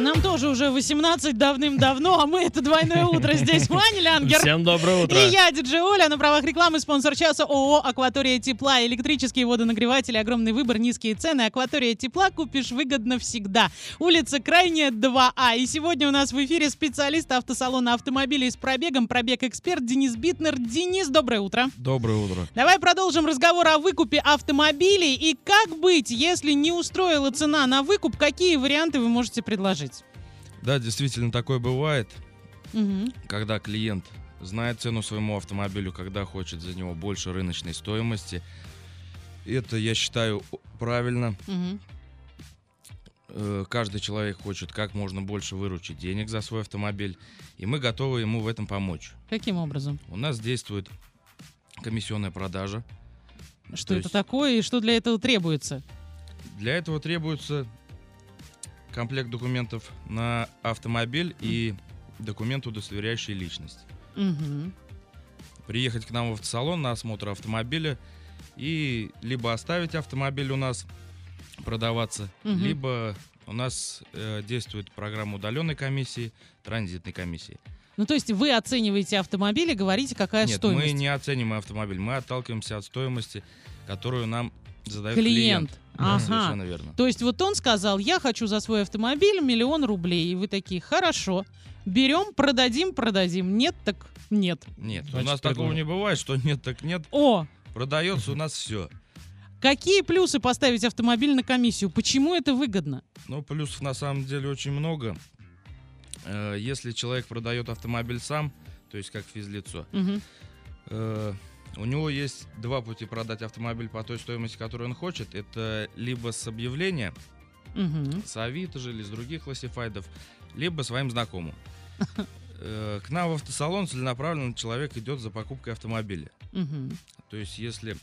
Нам тоже уже 18 давным-давно, а мы это двойное утро. Здесь Ваня Лянгер. Всем доброе утро. И я, диджей Оля, на правах рекламы, спонсор часа ООО «Акватория тепла». Электрические водонагреватели, огромный выбор, низкие цены. «Акватория тепла» купишь выгодно всегда. Улица Крайняя, 2А. И сегодня у нас в эфире специалист автосалона автомобилей с пробегом, пробег-эксперт Денис Битнер. Денис, доброе утро. Доброе утро. Давай продолжим разговор о выкупе автомобилей. И как быть, если не устроила цена на выкуп, какие варианты вы можете предложить? Да, действительно такое бывает, Мгм. когда клиент знает цену своему автомобилю, когда хочет за него больше рыночной стоимости. Это, я считаю, правильно. Э, Каждый человек хочет как можно больше выручить денег за свой автомобиль, и мы готовы ему в этом помочь. Каким образом? У нас действует комиссионная продажа. Что То это есть- такое и что для этого требуется? Для этого требуется комплект документов на автомобиль и документ, удостоверяющий личность. Мгм. приехать к нам в автосалон на осмотр автомобиля и либо оставить автомобиль у нас продаваться, Мгм. либо у нас э, действует программа удаленной комиссии, транзитной комиссии. Ну, то есть вы оцениваете автомобиль и говорите, какая Нет, стоимость? мы не оцениваем автомобиль, мы отталкиваемся от стоимости, которую нам задает Клиент. клиент. Да, Ага. совершенно верно. То есть вот он сказал, я хочу за свой автомобиль миллион рублей. И вы такие, хорошо, берем, продадим, продадим. Нет, так нет. Нет, у Значит, нас такого придумаем. не бывает, что нет, так нет. О, Продается у нас все. какие плюсы поставить автомобиль на комиссию? Почему это выгодно? Ну, плюсов на самом деле очень много. Э, Если человек продает автомобиль сам, то есть как физлицо, Мгм. У него есть два пути продать автомобиль по той стоимости, которую он хочет. Это либо с объявления, Мгм. с Авито же или с других классифайдов, либо своим знакомым. Э, К нам в автосалон целенаправленно человек идет за покупкой автомобиля. Мгм. То есть если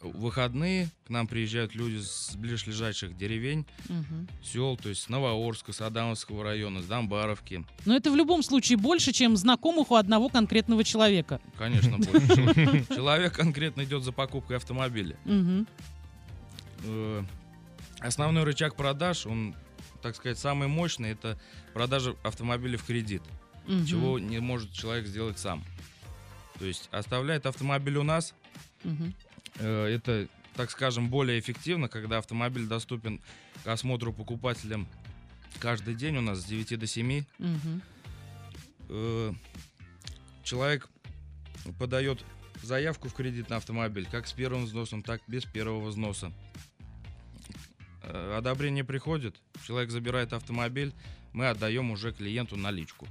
в выходные к нам приезжают люди с ближайших деревень, Мгм. сел, то есть с Новоорска, с Адамовского района, с Домбаровки. Но это в любом случае больше, чем знакомых у одного конкретного человека. Конечно, больше. Чело- Человек конкретно идет за покупкой автомобиля. Э, основной рычаг продаж, он, так сказать, самый мощный, это продажа автомобиля в кредит, чего не может человек сделать сам. То есть оставляет автомобиль у нас, Мгм. Э, это, так скажем, более эффективно, когда автомобиль доступен к осмотру покупателям каждый день у нас с 9 до 7. Мгм. Э, человек подает заявку в кредит на автомобиль, как с первым взносом, так и без первого взноса. Э, Одобрение приходит, человек забирает автомобиль, мы отдаем уже клиенту наличку,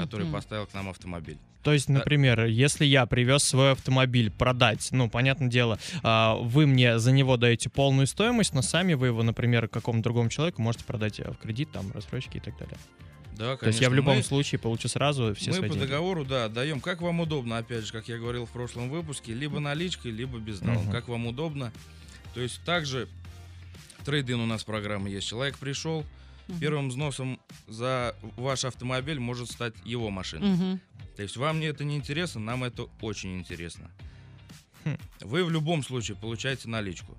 который Мгм. поставил к нам автомобиль. То есть, например, если я привез свой автомобиль продать, ну, понятное дело, а, вы мне за него даете полную стоимость, но сами вы его, например, какому-то другому человеку можете продать э, в кредит, там, рассрочки и так далее. Да, То есть я в конечно, любом мы- случае получу сразу все Мы свои по деньги. договору, да, отдаем, как вам удобно, опять же, как я говорил в прошлом выпуске, либо наличкой, либо безналом, Мгм. как вам удобно. То есть также трейдин у нас программа есть. Человек пришел, Мгм. первым взносом за ваш автомобиль может стать его машина. Мгм. То есть вам не это не интересно, нам это очень интересно. Хм. Вы в любом случае получаете наличку.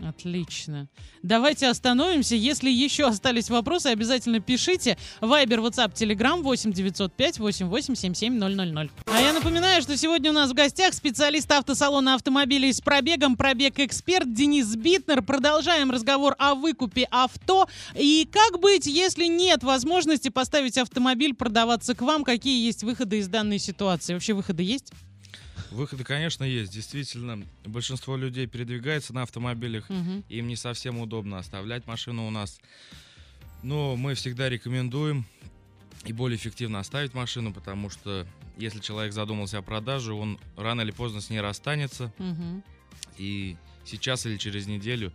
Отлично. Давайте остановимся. Если еще остались вопросы, обязательно пишите. Вайбер, WhatsApp, Telegram 8 905 88 77 000. А я напоминаю, что сегодня у нас в гостях специалист автосалона автомобилей с пробегом, пробег-эксперт Денис Битнер. Продолжаем разговор о выкупе авто. И как быть, если нет возможности поставить автомобиль продаваться к вам? Какие есть выходы из данной ситуации? Вообще выходы есть? Выходы, конечно, есть. Действительно, большинство людей передвигается на автомобилях. Мгм. Им не совсем удобно оставлять машину у нас. Но мы всегда рекомендуем и более эффективно оставить машину, потому что если человек задумался о продаже, он рано или поздно с ней расстанется. Мгм. И сейчас или через неделю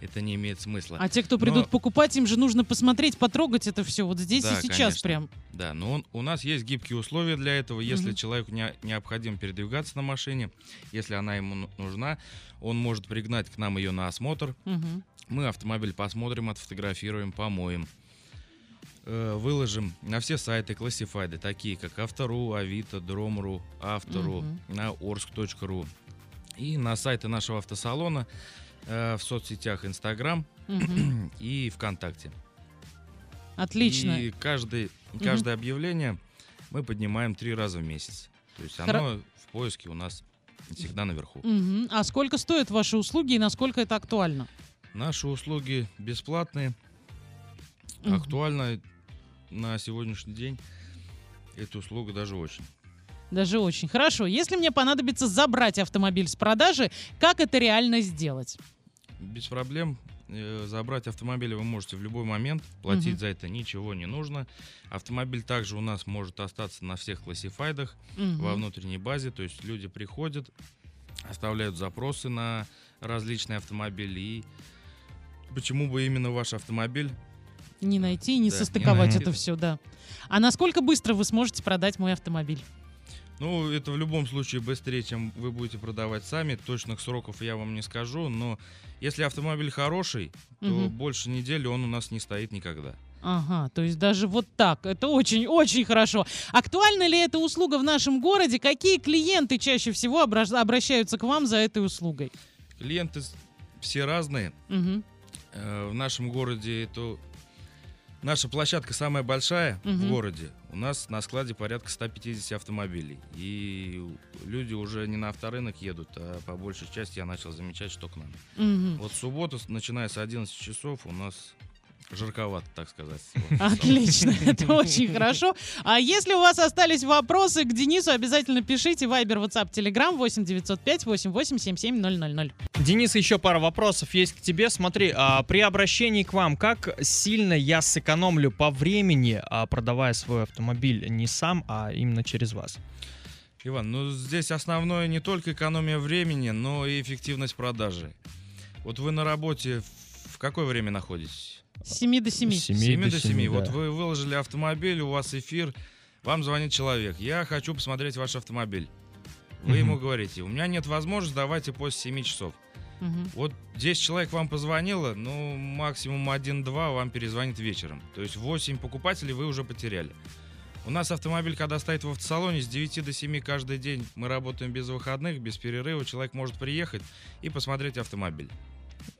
это не имеет смысла. А те, кто Но- придут покупать, им же нужно посмотреть, потрогать это все вот здесь Да, и сейчас конечно. прям. Да, но он- у нас есть гибкие условия для этого. Если Мгм. человеку не- необходимо передвигаться на машине, если она ему ну- нужна, он может пригнать к нам ее на осмотр. Мгм. Мы автомобиль посмотрим, отфотографируем, помоем. Э, Выложим на все сайты классифайды, такие как Автору, Авито, Дром.ру, Автору, Мгм. на Орск.ру. И на сайты нашего автосалона, э, в соцсетях Инстаграм Мгм. и ВКонтакте. Отлично. И каждый, каждое объявление мы поднимаем три раза в месяц. То есть оно в поиске у нас всегда наверху. Мгм. А сколько стоят ваши услуги и насколько это актуально? Наши услуги бесплатные, Мгм. актуально на сегодняшний день. Эта услуга даже очень. Даже очень. Хорошо. Если мне понадобится забрать автомобиль с продажи, как это реально сделать? Без проблем. Э, Забрать автомобиль вы можете в любой момент. Платить Мгм. за это ничего не нужно. Автомобиль также у нас может остаться на всех классифайдах Мгм. во внутренней базе. То есть люди приходят, оставляют запросы на различные автомобили. И почему бы именно ваш автомобиль? Не найти и не Да, не состыковать найти. это все, да. А насколько быстро вы сможете продать мой автомобиль? Ну, это в любом случае быстрее, чем вы будете продавать сами. Точных сроков я вам не скажу, но если автомобиль хороший, то Мгм. больше недели он у нас не стоит никогда. Ага, то есть даже вот так. Это очень-очень хорошо. Актуальна ли эта услуга в нашем городе? Какие клиенты чаще всего обра- обращаются к вам за этой услугой? Клиенты все разные. Э, В нашем городе это наша площадка самая большая в Мгм. городе. У нас на складе порядка 150 автомобилей. И люди уже не на авторынок едут, а по большей части я начал замечать, что к нам. Мгм. Вот суббота, начиная с 11 часов, у нас жарковато, так сказать. Отлично, это очень хорошо. А если у вас остались вопросы к Денису, обязательно пишите Viber, WhatsApp, Telegram 8 905 88 77 000. Денис, еще пара вопросов есть к тебе. Смотри, а, при обращении к вам, как сильно я сэкономлю по времени, а, продавая свой автомобиль не сам, а именно через вас? Иван, ну здесь основное не только экономия времени, но и эффективность продажи. Вот вы на работе в какое время находитесь? С 7 до 7. С С 7 7 до до 7. 7, Вот да. вы выложили автомобиль, у вас эфир, вам звонит человек. Я хочу посмотреть ваш автомобиль. Вы Мгм. ему говорите, у меня нет возможности, давайте после 7 часов. Мгм. Вот 10 человек вам позвонило, ну, максимум 1-2 вам перезвонит вечером. То есть 8 покупателей вы уже потеряли. У нас автомобиль, когда стоит в автосалоне, с 9 до 7 каждый день мы работаем без выходных, без перерыва. Человек может приехать и посмотреть автомобиль.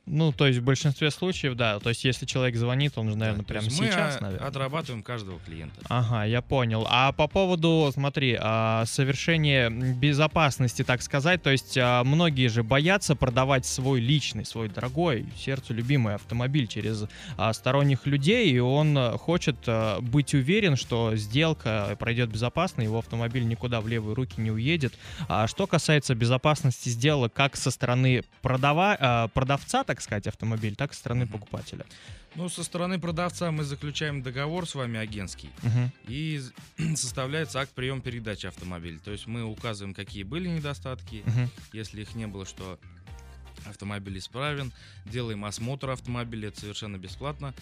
Ну, то есть в большинстве случаев, да. То есть если человек звонит, он же, наверное, Да, прямо мы сейчас, а, наверное. отрабатываем каждого клиента. Ага, я понял. А по поводу, смотри, а, совершения безопасности, так сказать, то есть а, многие же боятся продавать свой личный, свой дорогой, сердцу любимый автомобиль через а, сторонних людей, и он хочет быть уверен, что сделка пройдет безопасно, его автомобиль никуда в левые руки не уедет. А что касается безопасности сделок как со стороны продава, продавца, так сказать, автомобиль, так и со стороны покупателя. Ну, со стороны продавца мы заключаем договор с вами агентский. Мгм. И составляется акт прием передачи автомобиля. То есть мы указываем, какие были недостатки, Мгм. если их не было, что автомобиль исправен, делаем осмотр автомобиля, это совершенно бесплатно.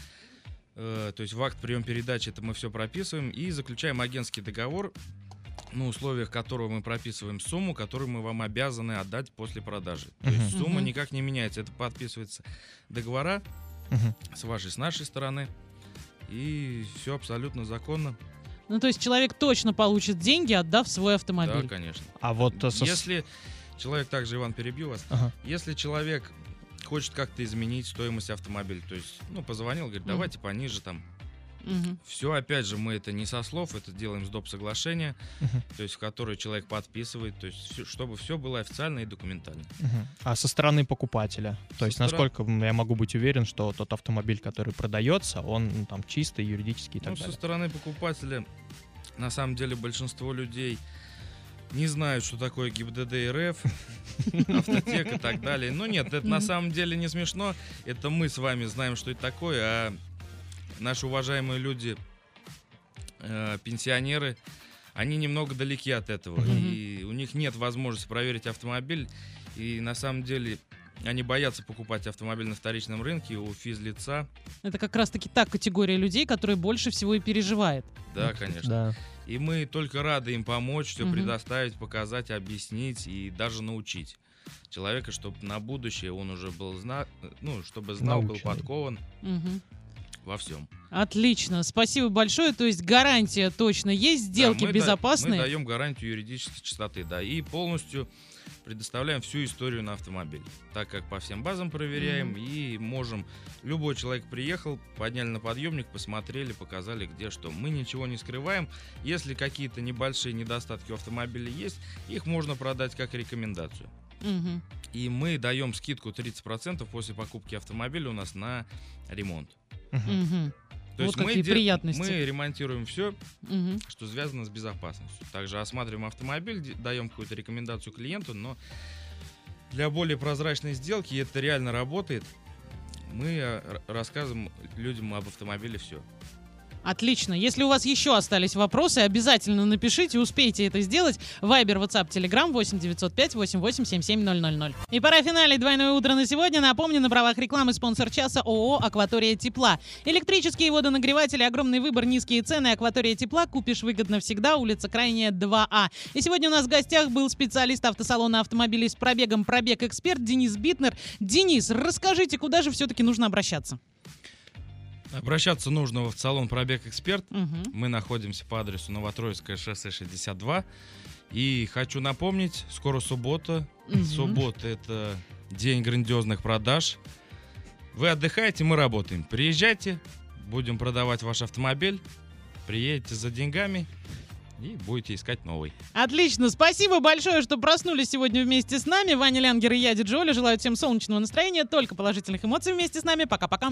Э, То есть в акт прием передачи это мы все прописываем и заключаем агентский договор, на условиях которого мы прописываем сумму, которую мы вам обязаны отдать после продажи. То есть Мгм. сумма Мгм. никак не меняется. Это подписывается договора Мгм. с вашей, с нашей стороны. И все абсолютно законно. Ну, то есть человек точно получит деньги, отдав свой Да, автомобиль. конечно. А вот э, со- Если человек, также, Иван, перебью вас, Ага. если человек хочет как-то изменить стоимость автомобиля, то есть, ну, позвонил, говорит, давайте пониже там. Мгм. Все, опять же, мы это не со слов, это делаем с доп. соглашения, Мгм. то есть, в которое человек подписывает, то есть, всё- чтобы все было официально и документально. Мгм. А со стороны покупателя? То Со есть стороны- насколько я могу быть уверен, что тот автомобиль, который продается, он ну, там чистый, юридический и так Ну, со далее? стороны покупателя, на самом деле, большинство людей не знают, что такое ГИБДД РФ, автотек и так далее. Ну нет, это на самом деле не смешно. Это мы с вами знаем, что это такое, а наши уважаемые люди, э, пенсионеры, они немного далеки от этого. Мгм. И у них нет возможности проверить автомобиль. И на самом деле они боятся покупать автомобиль на вторичном рынке у физлица. Это как раз-таки та категория людей, которая больше всего и переживает. Да, конечно. Да. И мы только рады им помочь, все Мгм. предоставить, показать, объяснить и даже научить человека, чтобы на будущее он уже был зна... ну, чтобы знал, был Наученный. подкован. Мгм. Во всем. Отлично, спасибо большое. То есть гарантия точно есть, сделки Да, мы да- безопасные. мы даем гарантию юридической чистоты, да, и полностью предоставляем всю историю на автомобиль, так как по всем базам проверяем и можем. Любой человек приехал, подняли на подъемник, посмотрели, показали, где что. Мы ничего не скрываем. Если какие-то небольшие недостатки у автомобиля есть, их можно продать как рекомендацию. Мгм. И мы даем скидку 30% после покупки автомобиля у нас на ремонт. То Вот мы какие де- приятности. Мы ремонтируем все, Мгм. что связано с безопасностью. Также осматриваем автомобиль, даем какую-то рекомендацию клиенту, но для более прозрачной сделки, и это реально работает, мы э, рассказываем людям об автомобиле все. Отлично. Если у вас еще остались вопросы, обязательно напишите, успейте это сделать. Вайбер, WhatsApp, Telegram 8 905 8877 000. И пора финалить двойное утро на сегодня. Напомню, на правах рекламы спонсор часа ООО «Акватория тепла». Электрические водонагреватели, огромный выбор, низкие цены. «Акватория тепла» купишь выгодно всегда. Улица Крайняя, 2А. И сегодня у нас в гостях был специалист автосалона автомобилей с пробегом «Пробег-эксперт» Денис Битнер. Денис, расскажите, куда же все-таки нужно обращаться? Обращаться нужно в салон «Пробег Эксперт». Мгм. Мы находимся по адресу Новотроицкое шоссе 62. И хочу напомнить, скоро суббота. Мгм. Суббота — это день грандиозных продаж. Вы отдыхаете, мы работаем. Приезжайте, будем продавать ваш автомобиль. Приедете за деньгами и будете искать новый. Отлично, спасибо большое, что проснулись сегодня вместе с нами. Ваня Лянгер и я, Диджоли, желаю всем солнечного настроения, только положительных эмоций вместе с нами. Пока-пока.